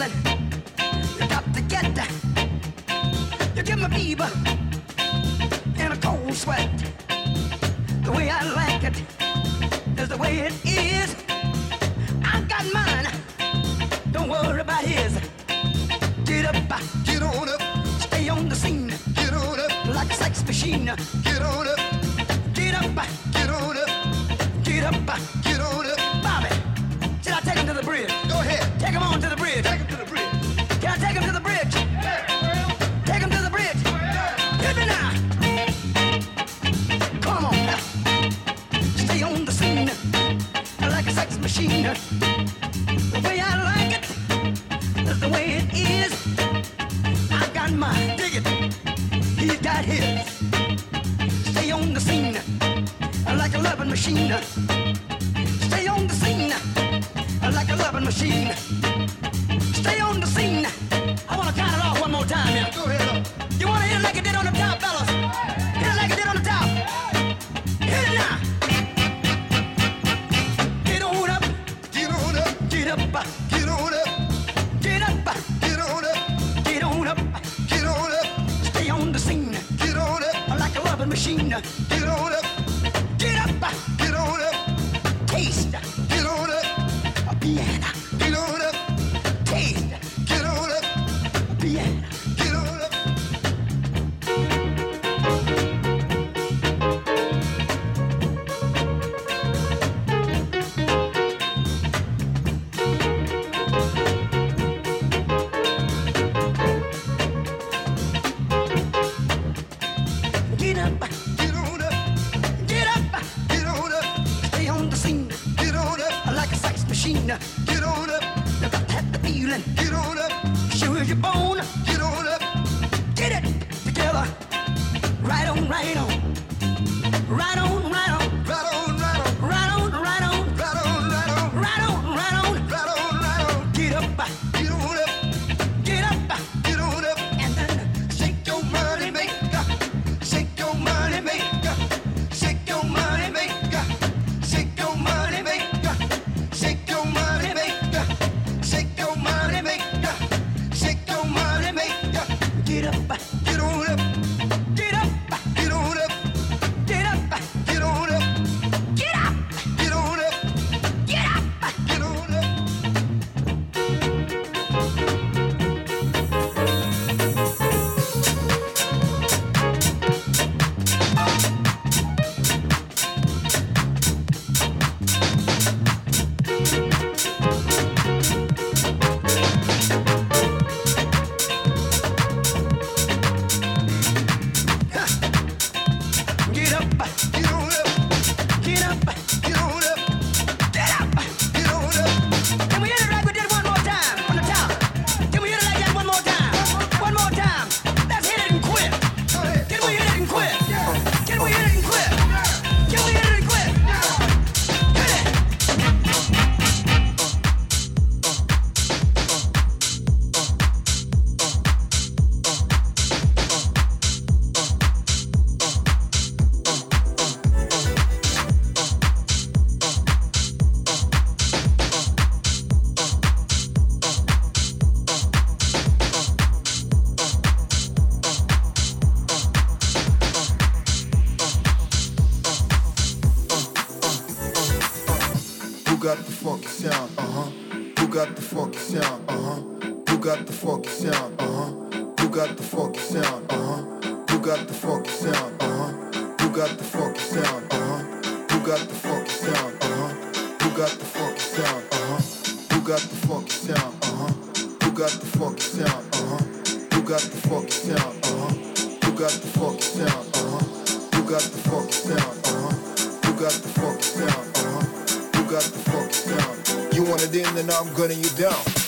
feeling. You got to get that. You give me fever and a cold sweat. The way I like it is the way it is. I got mine. Don't worry about his. Get up, uh, get on up. Stay on the scene. Get on up like a sex machine. Get on up. Get up, uh, get on up. Get up. Uh, your bone, get on up, get it together, right on, right on. Sound? Uh huh. Who got the funky sound? Uh huh. Who got the funky sound? Uh huh. Who got the funky sound? Uh huh. Who got the funky sound? Uh huh. Who got the funky sound? Uh huh. Who got the funky sound? Uh huh. Who got the funky sound? Uh huh. Who got the funky sound? Uh huh. Who got the funky sound? Uh huh. Who got the funky sound? Uh huh. Who got the funky sound? You want it in, then I'm gunning you down.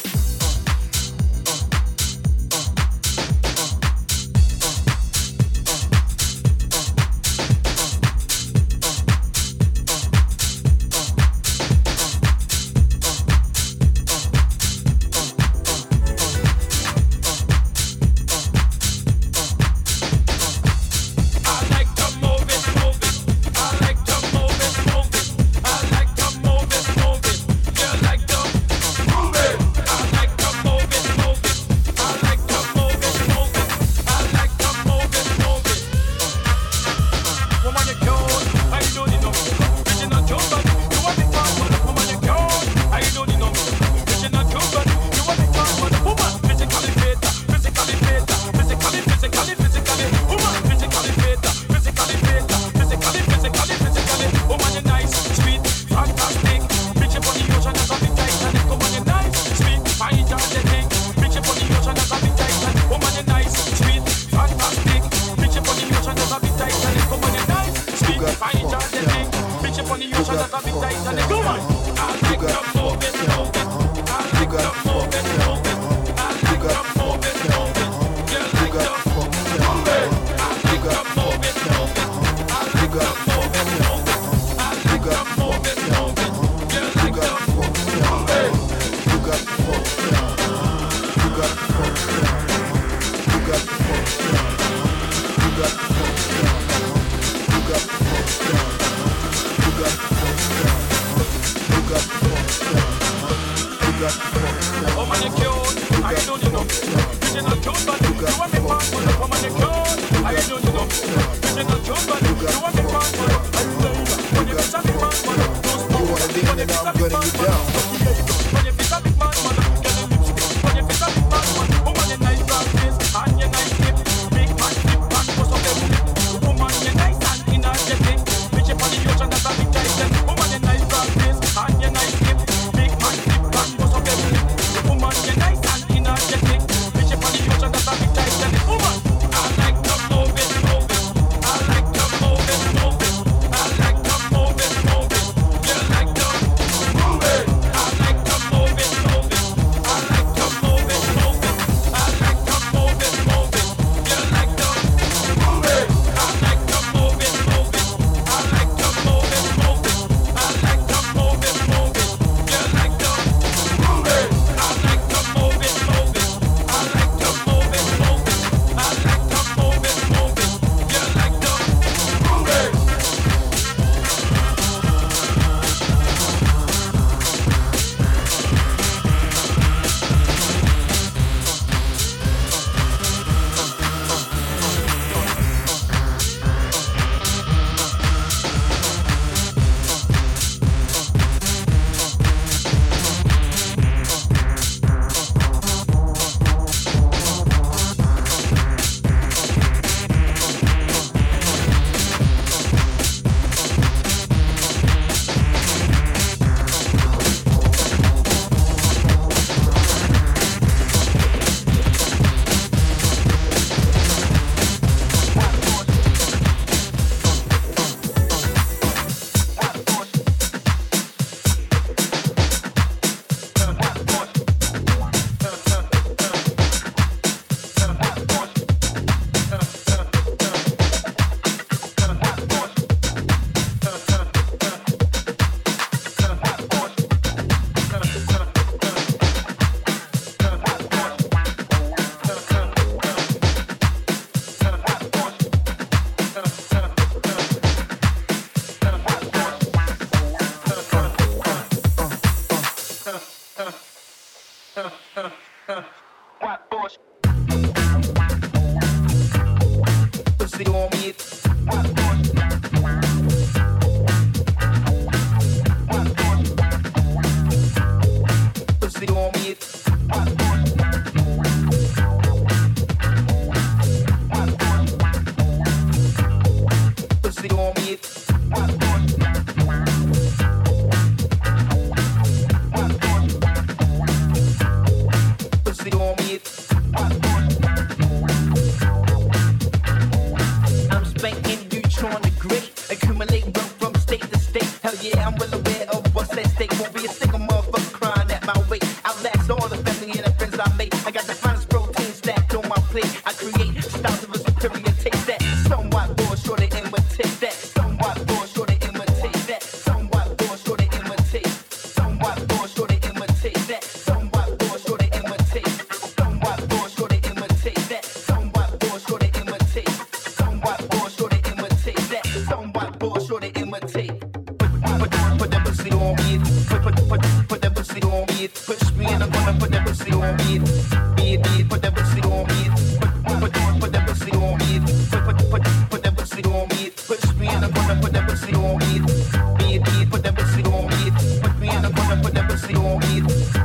Thank you.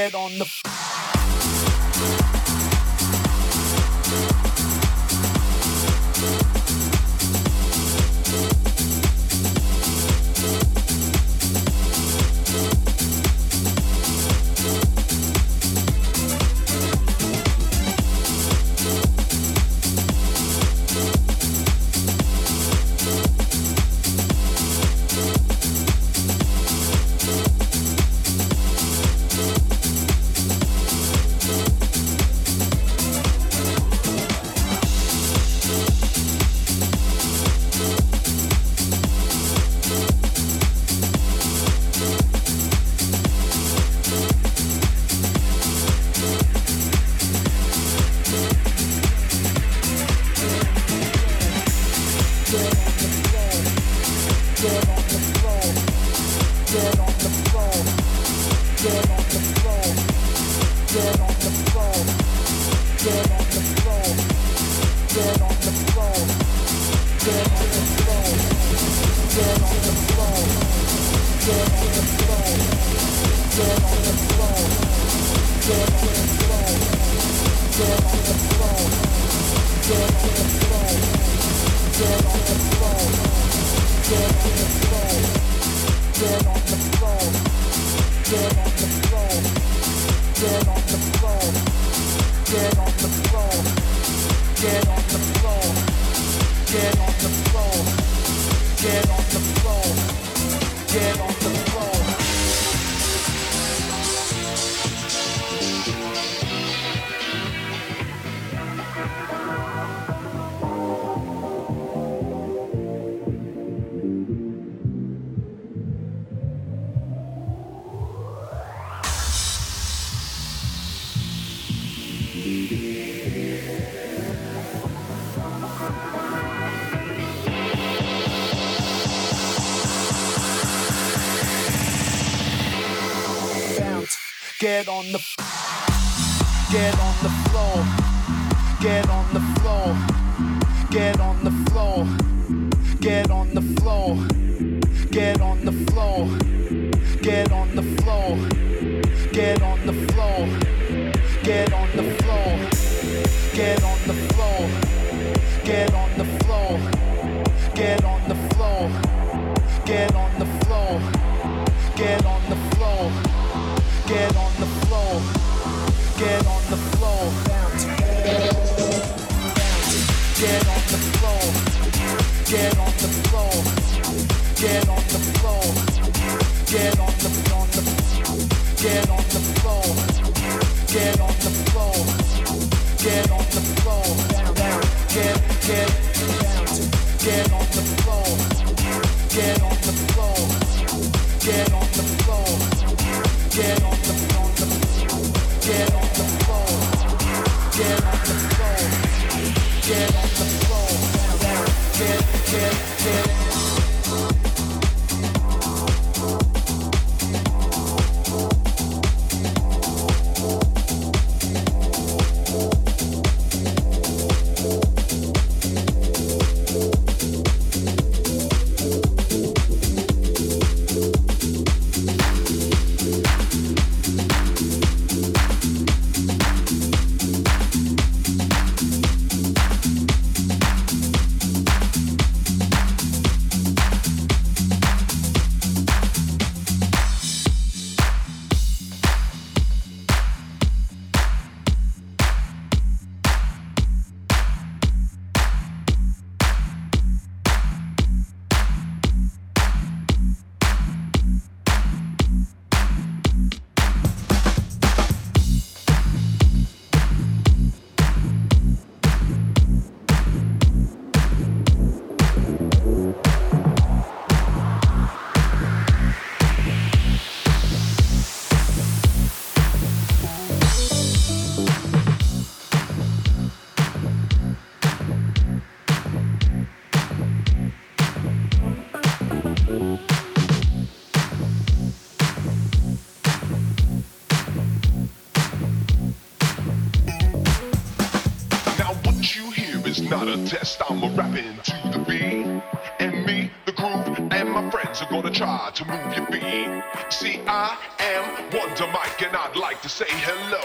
Get on the Get on the get on the floor. Get on the floor. Get on the floor. Get on the floor. Get on the floor. Get on the floor. Get on the floor. Get on the floor. Get on the floor. Get on the floor. Get on the floor. Get on the floor. Get on the floor. Get on the floor. Get on the floor. Bounce. Bounce. Get on the floor. Get on the floor. Get on the floor. Get on the on the get on the floor. Get on to move your feet. See, I am Wonder Mike, and I'd like to say hello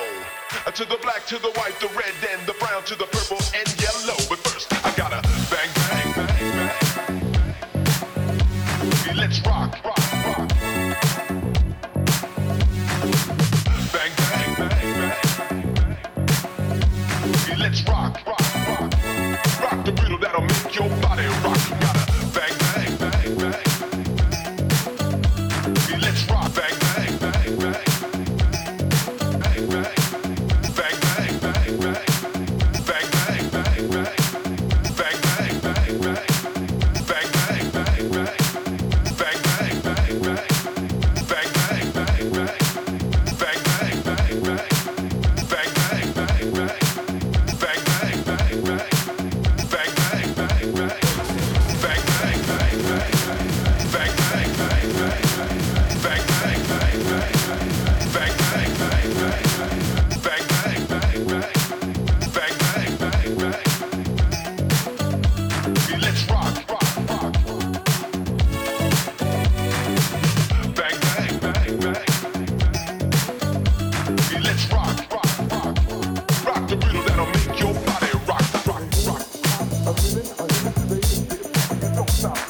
to the black, to the white, the red, and the brown, to the purple and yellow. Southside.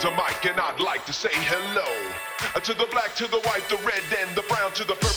To Mike, and I'd like to say hello uh, to the black, to the white, the red, and the brown, to the purple.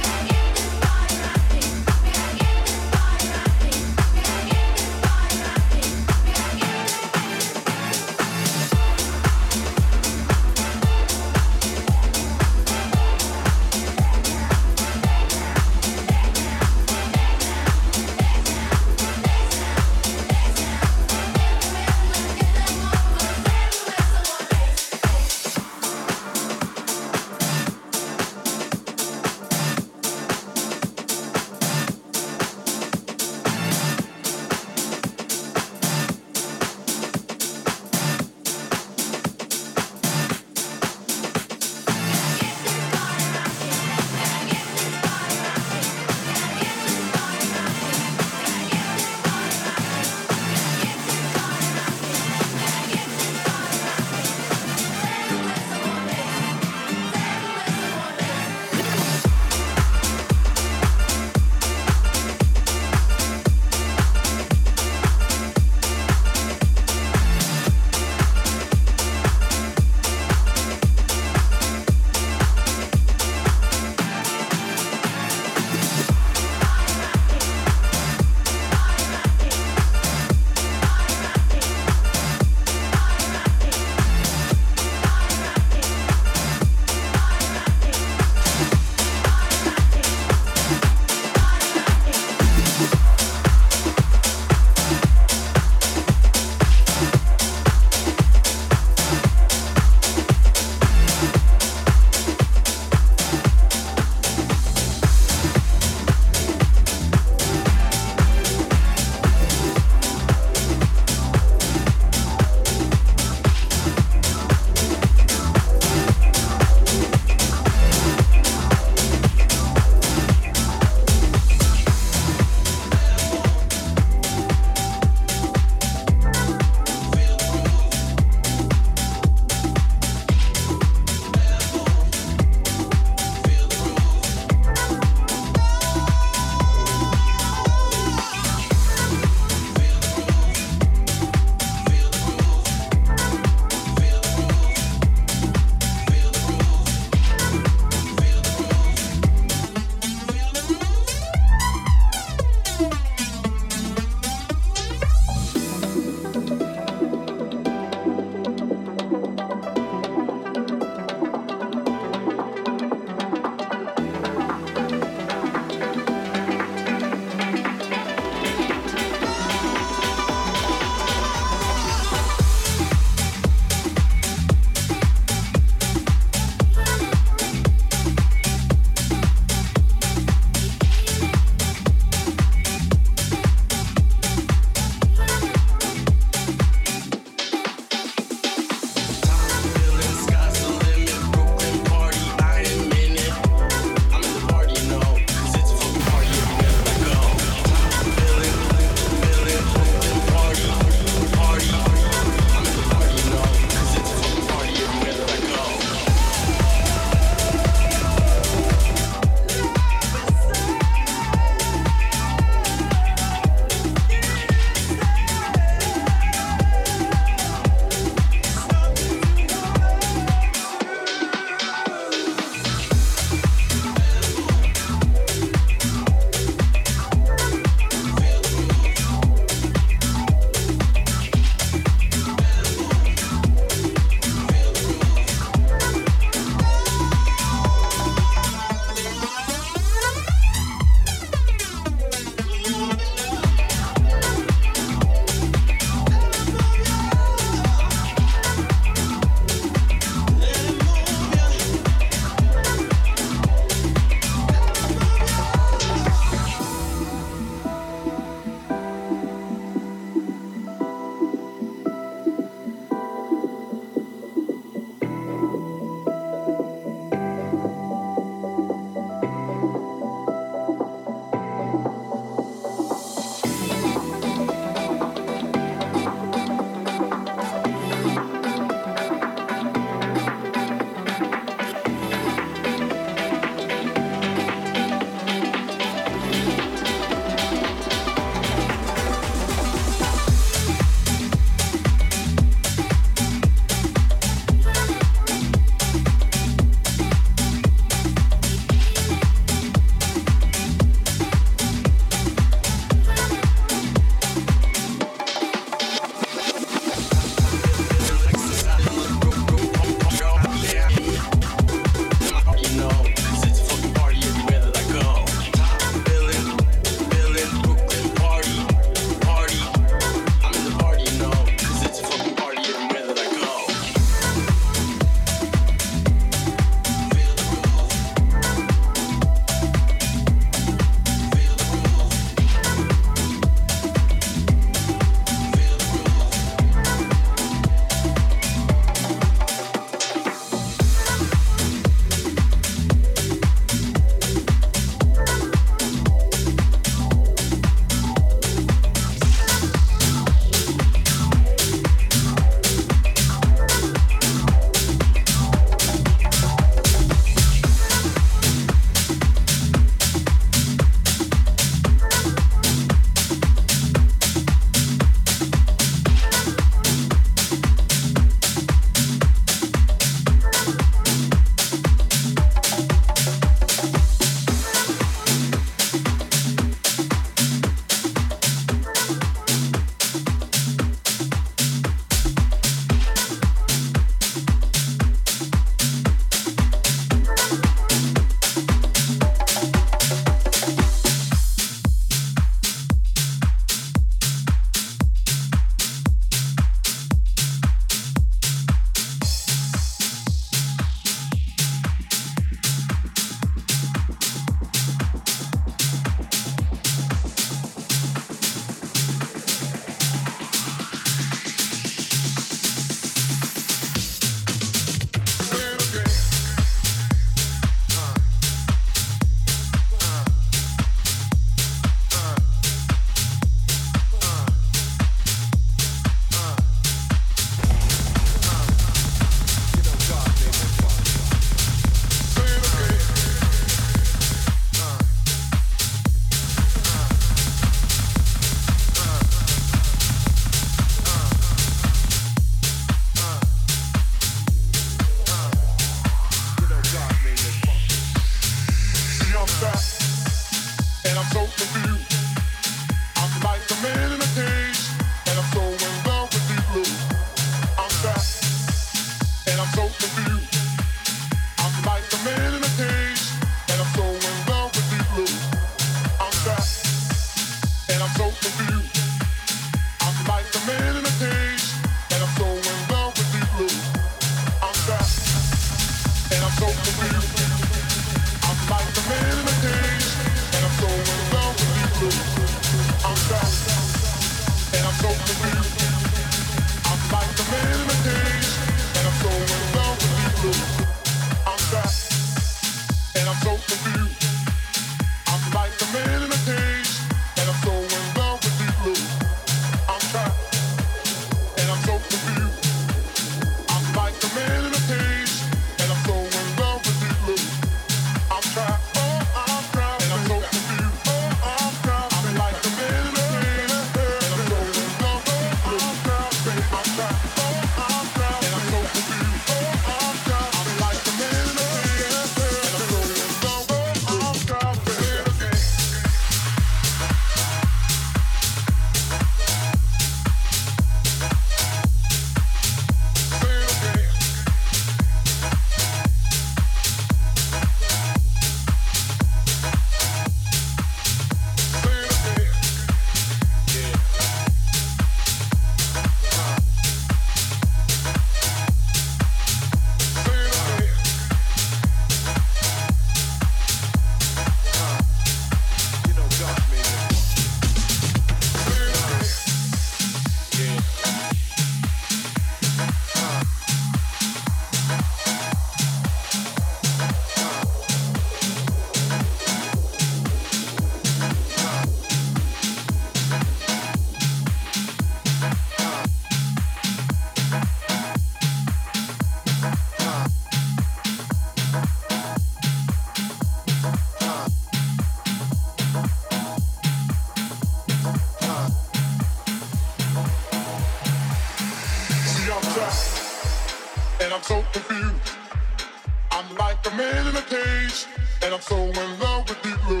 like a man in a cage, and I'm so in love with you.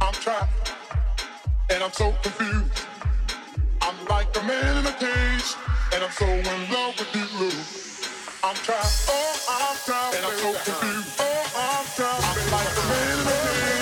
I'm trapped, and I'm so confused. I'm like a man in a cage, and I'm so in love with you. I'm trapped, oh I'm trapped, and I'm so confused. Oh I'm trapped, I'm like a man in a cage.